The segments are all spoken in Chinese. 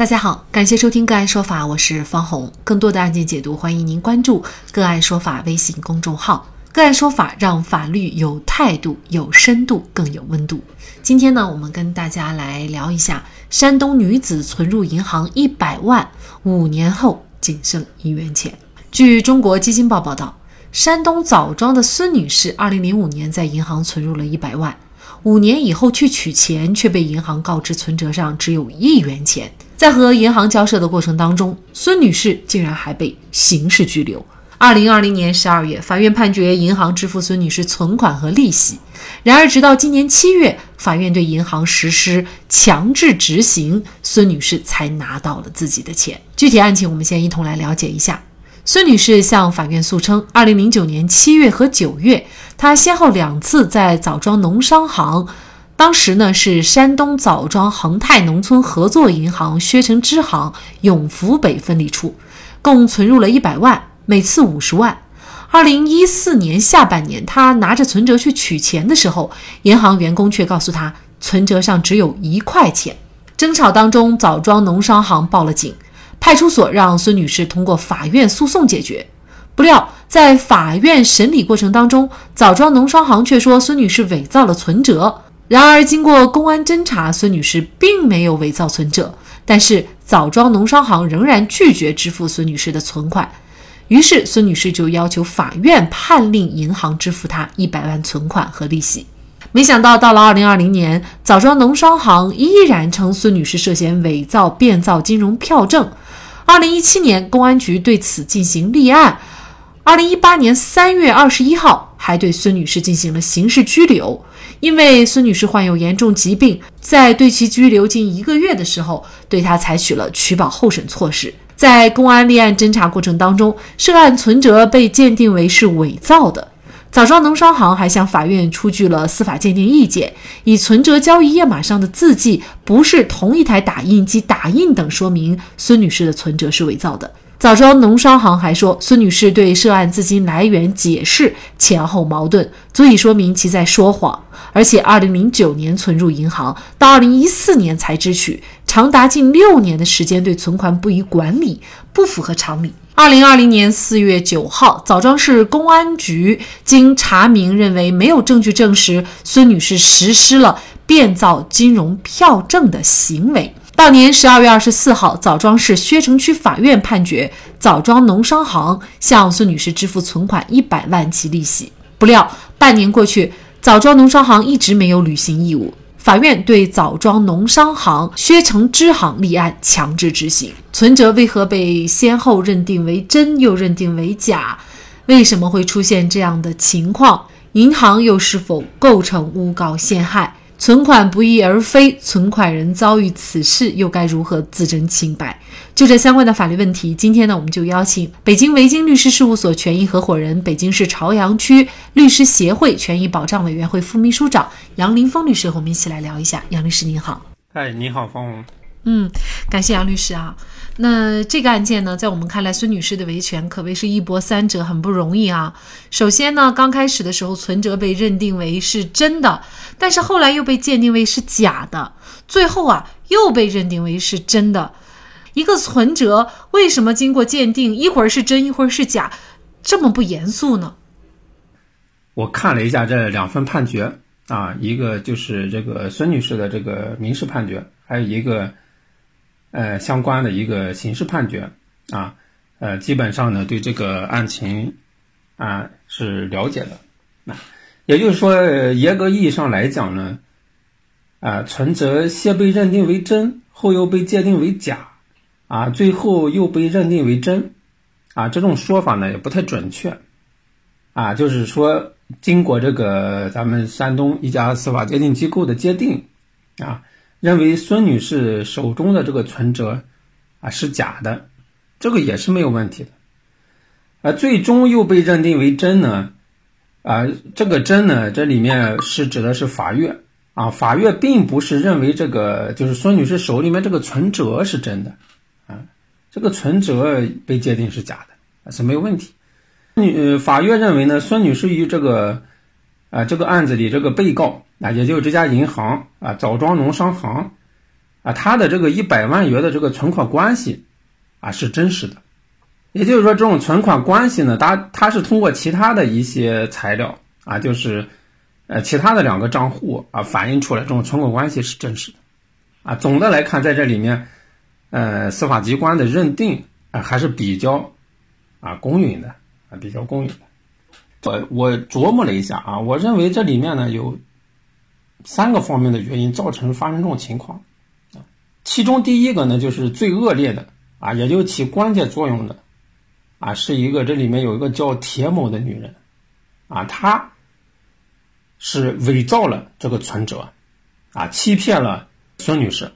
大家好，感谢收听个案说法，我是方红。更多的案件解读，欢迎您关注个案说法微信公众号。个案说法让法律有态度、有深度、更有温度。今天呢，我们跟大家来聊一下山东女子存入银行一百万，五年后仅剩一元钱。据中国基金报报道，山东枣庄的孙女士，二零零五年在银行存入了一百万，五年以后去取钱，却被银行告知存折上只有一元钱。在和银行交涉的过程当中，孙女士竟然还被刑事拘留。二零二零年十二月，法院判决银行支付孙女士存款和利息。然而，直到今年七月，法院对银行实施强制执行，孙女士才拿到了自己的钱。具体案情，我们先一同来了解一下。孙女士向法院诉称，二零零九年七月和九月，她先后两次在枣庄农商行。当时呢是山东枣庄恒泰农村合作银行薛城支行永福北分理处，共存入了一百万，每次五十万。二零一四年下半年，他拿着存折去取钱的时候，银行员工却告诉他存折上只有一块钱。争吵当中，枣庄农商行报了警，派出所让孙女士通过法院诉讼解决。不料在法院审理过程当中，枣庄农商行却说孙女士伪造了存折。然而，经过公安侦查，孙女士并没有伪造存折，但是枣庄农商行仍然拒绝支付孙女士的存款，于是孙女士就要求法院判令银行支付她一百万存款和利息。没想到，到了二零二零年，枣庄农商行依然称孙女士涉嫌伪造、变造金融票证。二零一七年，公安局对此进行立案。二零一八年三月二十一号，还对孙女士进行了刑事拘留。因为孙女士患有严重疾病，在对其拘留近一个月的时候，对她采取了取保候审措施。在公安立案侦查过程当中，涉案存折被鉴定为是伪造的。枣庄农商行还向法院出具了司法鉴定意见，以存折交易页码上的字迹不是同一台打印机打印等，说明孙女士的存折是伪造的。枣庄农商行还说，孙女士对涉案资金来源解释前后矛盾，足以说明其在说谎。而且，二零零九年存入银行，到二零一四年才支取，长达近六年的时间对存款不予管理，不符合常理。二零二零年四月九号，枣庄市公安局经查明，认为没有证据证实孙女士实施了变造金融票证的行为。到年十二月二十四号，枣庄市薛城区法院判决枣庄农商行向孙女士支付存款一百万及利息。不料半年过去，枣庄农商行一直没有履行义务，法院对枣庄农商行薛城支行立案强制执行。存折为何被先后认定为真又认定为假？为什么会出现这样的情况？银行又是否构成诬告陷害？存款不翼而飞，存款人遭遇此事又该如何自证清白？就这相关的法律问题，今天呢，我们就邀请北京维京律师事务所权益合伙人、北京市朝阳区律师协会权益保障委员会副秘书长杨林峰律师和我们一起来聊一下。杨律师您好，哎，你好，方红。嗯，感谢杨律师啊。那这个案件呢，在我们看来，孙女士的维权可谓是一波三折，很不容易啊。首先呢，刚开始的时候，存折被认定为是真的，但是后来又被鉴定为是假的，最后啊，又被认定为是真的。一个存折为什么经过鉴定，一会儿是真，一会儿是假，这么不严肃呢？我看了一下这两份判决啊，一个就是这个孙女士的这个民事判决，还有一个。呃，相关的一个刑事判决啊，呃，基本上呢，对这个案情啊是了解的。那也就是说，严格意义上来讲呢，啊，存折先被认定为真，后又被鉴定为假，啊，最后又被认定为真，啊，这种说法呢也不太准确，啊，就是说，经过这个咱们山东一家司法鉴定机构的鉴定，啊。认为孙女士手中的这个存折啊是假的，这个也是没有问题的，啊，最终又被认定为真呢，啊，这个真呢，这里面是指的是法院啊，法院并不是认为这个就是孙女士手里面这个存折是真的，啊，这个存折被界定是假的是没有问题，女法院认为呢，孙女士与这个啊这个案子里这个被告。那也就是这家银行啊，枣庄农商行，啊，啊，他的这个一百万元的这个存款关系啊是真实的，也就是说，这种存款关系呢，它它是通过其他的一些材料啊，就是呃其他的两个账户啊反映出来，这种存款关系是真实的啊。总的来看，在这里面，呃，司法机关的认定啊还是比较啊公允的啊，比较公允的。我我琢磨了一下啊，我认为这里面呢有三个方面的原因造成发生这种情况。其中第一个呢，就是最恶劣的啊，也就起关键作用的啊，是一个这里面有一个叫铁某的女人啊，她是伪造了这个存折啊，欺骗了孙女士，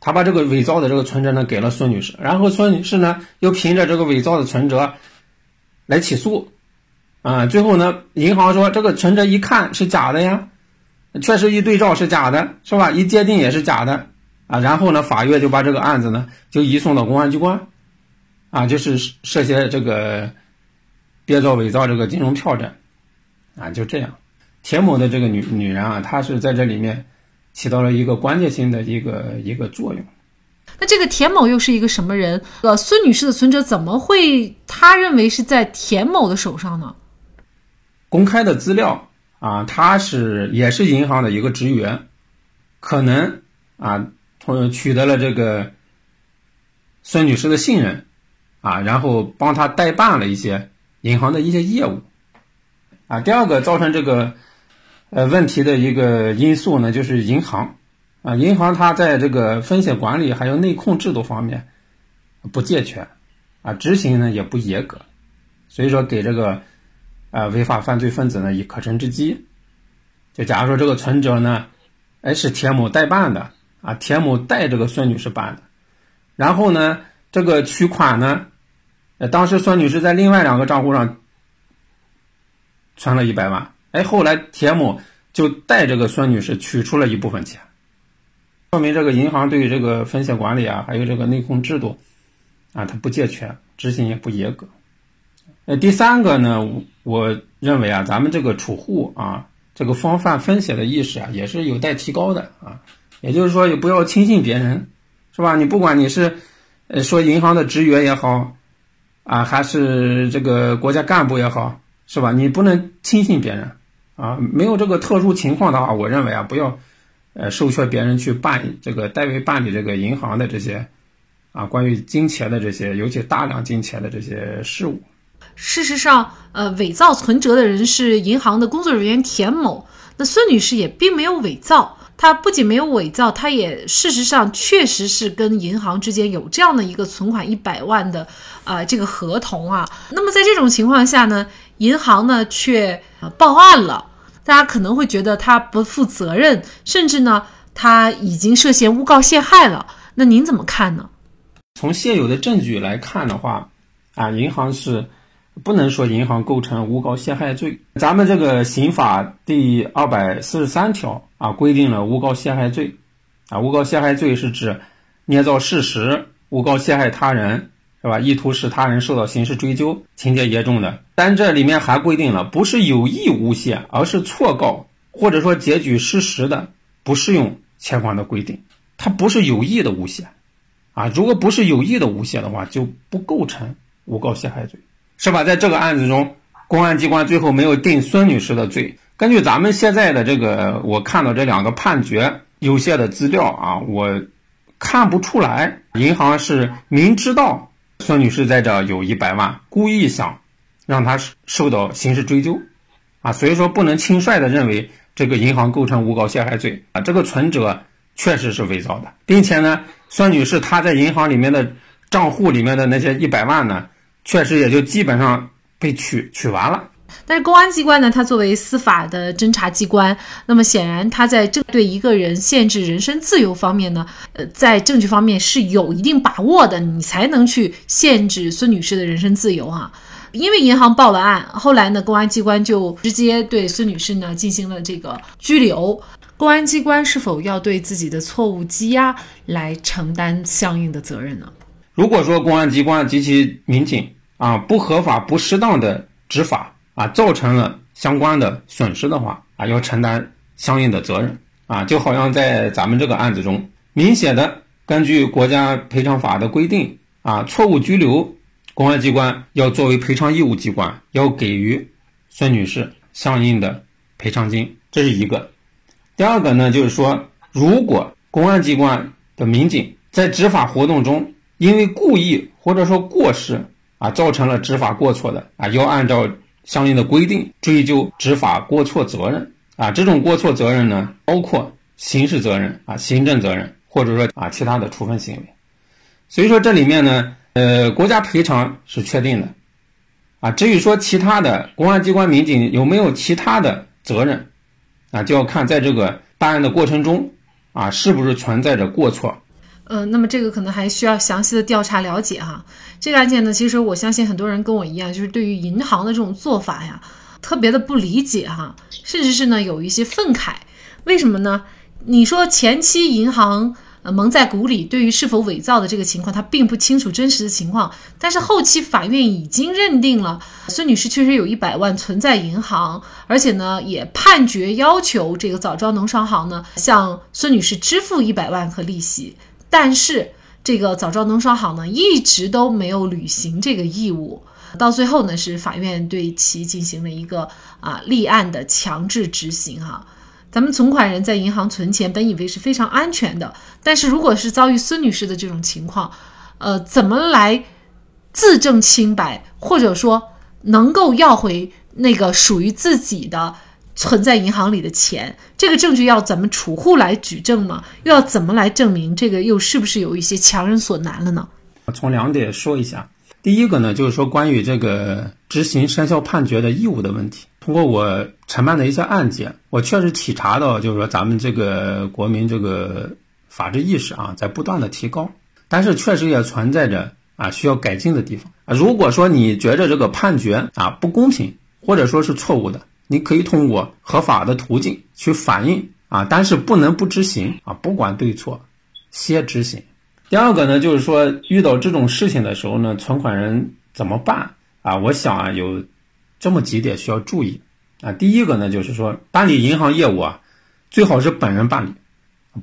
她把这个伪造的这个存折呢给了孙女士，然后孙女士呢又凭着这个伪造的存折来起诉啊，最后呢，银行说这个存折一看是假的呀，确实一对照是假的，是吧？一鉴定也是假的。啊，然后呢，法院就把这个案子呢就移送到公安机关，啊，就是涉嫌这个编造伪造这个金融票证，啊，就这样，田某的这个女女人啊，她是在这里面起到了一个关键性的一个一个作用。那这个田某又是一个什么人？呃，孙女士的存折怎么会他认为是在田某的手上呢？公开的资料啊，他是也是银行的一个职员，可能啊。或取得了这个孙女士的信任，啊，然后帮他代办了一些银行的一些业务，啊，第二个造成这个呃问题的一个因素呢，就是银行，啊，银行它在这个风险管理还有内控制度方面不健全，啊，执行呢也不严格，所以说给这个啊违法犯罪分子呢以可乘之机，就假如说这个存折呢，哎是田某代办的。啊，田某代这个孙女士办的，然后呢，这个取款呢，呃，当时孙女士在另外两个账户上存了一百万，哎，后来田某就代这个孙女士取出了一部分钱，说明这个银行对于这个风险管理啊，还有这个内控制度啊，它不健全，执行也不严格。呃，第三个呢，我认为啊，咱们这个储户啊，这个防范风险的意识啊，也是有待提高的啊。也就是说，也不要轻信别人，是吧？你不管你是，呃，说银行的职员也好，啊，还是这个国家干部也好，是吧？你不能轻信别人，啊，没有这个特殊情况的话，我认为啊，不要，呃，授权别人去办这个代为办理这个银行的这些，啊，关于金钱的这些，尤其大量金钱的这些事务。事实上，呃，伪造存折的人是银行的工作人员田某，那孙女士也并没有伪造。她不仅没有伪造，她也事实上确实是跟银行之间有这样的一个存款一百万的啊这个合同啊。那么在这种情况下呢，银行呢却报案了，大家可能会觉得他不负责任，甚至呢他已经涉嫌诬告陷害了。那您怎么看呢？从现有的证据来看的话，啊，银行是。不能说银行构成诬告陷害罪。咱们这个刑法第二百四十三条啊，规定了诬告陷害罪。啊，诬告陷害罪是指捏造事实诬告陷害他人，是吧？意图使他人受到刑事追究，情节严重的。但这里面还规定了，不是有意诬陷，而是错告或者说截取事实的，不适用前款的规定。它不是有意的诬陷，啊，如果不是有意的诬陷的话，就不构成诬告陷害罪。是吧？在这个案子中，公安机关最后没有定孙女士的罪。根据咱们现在的这个，我看到这两个判决有限的资料啊，我看不出来银行是明知道孙女士在这有一百万，故意想让她受到刑事追究啊，所以说不能轻率的认为这个银行构成诬告陷害罪啊。这个存折确实是伪造的，并且呢，孙女士她在银行里面的账户里面的那些一百万呢。确实也就基本上被取取完了，但是公安机关呢，它作为司法的侦查机关，那么显然它在针对一个人限制人身自由方面呢，呃，在证据方面是有一定把握的，你才能去限制孙女士的人身自由哈。因为银行报了案，后来呢，公安机关就直接对孙女士呢进行了这个拘留。公安机关是否要对自己的错误积压来承担相应的责任呢？如果说公安机关及其民警啊不合法、不适当的执法啊，造成了相关的损失的话啊，要承担相应的责任啊。就好像在咱们这个案子中，明显的根据国家赔偿法的规定啊，错误拘留，公安机关要作为赔偿义务机关，要给予孙女士相应的赔偿金，这是一个。第二个呢，就是说，如果公安机关的民警在执法活动中，因为故意或者说过失啊，造成了执法过错的啊，要按照相应的规定追究执法过错责任啊。这种过错责任呢，包括刑事责任啊、行政责任，或者说啊其他的处分行为。所以说这里面呢，呃，国家赔偿是确定的啊。至于说其他的公安机关民警有没有其他的责任？啊，就要看在这个办案的过程中，啊，是不是存在着过错。呃，那么这个可能还需要详细的调查了解哈。这个案件呢，其实我相信很多人跟我一样，就是对于银行的这种做法呀，特别的不理解哈，甚至是呢有一些愤慨。为什么呢？你说前期银行。呃，蒙在鼓里，对于是否伪造的这个情况，他并不清楚真实的情况。但是后期法院已经认定了孙女士确实有一百万存在银行，而且呢，也判决要求这个枣庄农商行呢向孙女士支付一百万和利息。但是这个枣庄农商行呢一直都没有履行这个义务，到最后呢是法院对其进行了一个啊立案的强制执行哈。咱们存款人在银行存钱，本以为是非常安全的，但是如果是遭遇孙女士的这种情况，呃，怎么来自证清白，或者说能够要回那个属于自己的存在银行里的钱？这个证据要怎么储户来举证呢？又要怎么来证明这个又是不是有一些强人所难了呢？从两点说一下。第一个呢，就是说关于这个执行生效判决的义务的问题。通过我承办的一些案件，我确实体察到，就是说咱们这个国民这个法治意识啊，在不断的提高，但是确实也存在着啊需要改进的地方啊。如果说你觉着这个判决啊不公平，或者说是错误的，你可以通过合法的途径去反映啊，但是不能不执行啊，不管对错，先执行。第二个呢，就是说遇到这种事情的时候呢，存款人怎么办啊？我想啊，有这么几点需要注意啊。第一个呢，就是说办理银行业务啊，最好是本人办理，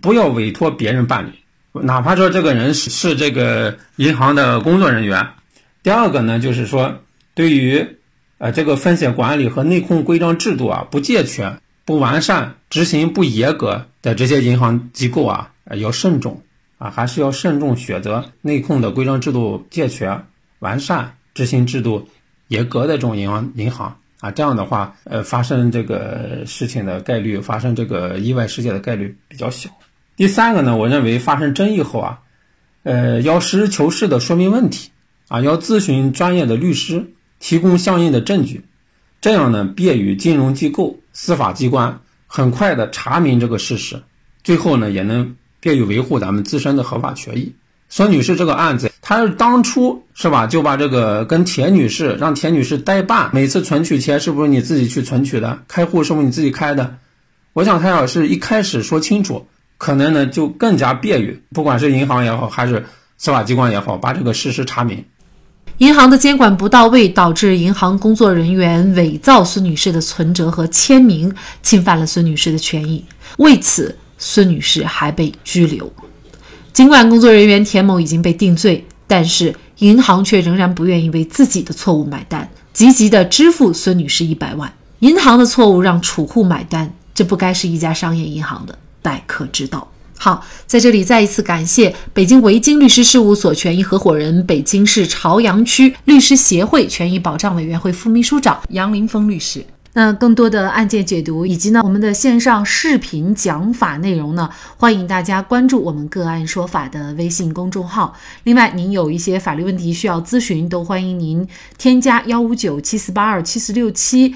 不要委托别人办理，哪怕说这个人是是这个银行的工作人员。第二个呢，就是说对于呃这个风险管理和内控规章制度啊不健全、不完善、执行不严格的这些银行机构啊，要慎重。啊，还是要慎重选择内控的规章制度健全、完善、执行制度严格的这种银行银行啊，这样的话，呃，发生这个事情的概率，发生这个意外事件的概率比较小。第三个呢，我认为发生争议后啊，呃，要实事求是的说明问题啊，要咨询专业的律师，提供相应的证据，这样呢，便于金融机构、司法机关很快的查明这个事实，最后呢，也能。便于维护咱们自身的合法权益。孙女士这个案子，她是当初是吧，就把这个跟田女士让田女士代办，每次存取钱是不是你自己去存取的？开户是不是你自己开的？我想她要是一开始说清楚，可能呢就更加便于，不管是银行也好，还是司法机关也好，把这个事实查明。银行的监管不到位，导致银行工作人员伪造孙女士的存折和签名，侵犯了孙女士的权益。为此。孙女士还被拘留，尽管工作人员田某已经被定罪，但是银行却仍然不愿意为自己的错误买单，积极的支付孙女士一百万。银行的错误让储户买单，这不该是一家商业银行的待客之道。好，在这里再一次感谢北京维京律师事务所权益合伙人、北京市朝阳区律师协会权益保障委员会副秘书长杨林峰律师。那更多的案件解读以及呢我们的线上视频讲法内容呢，欢迎大家关注我们个案说法的微信公众号。另外，您有一些法律问题需要咨询，都欢迎您添加幺五九七四八二七四六七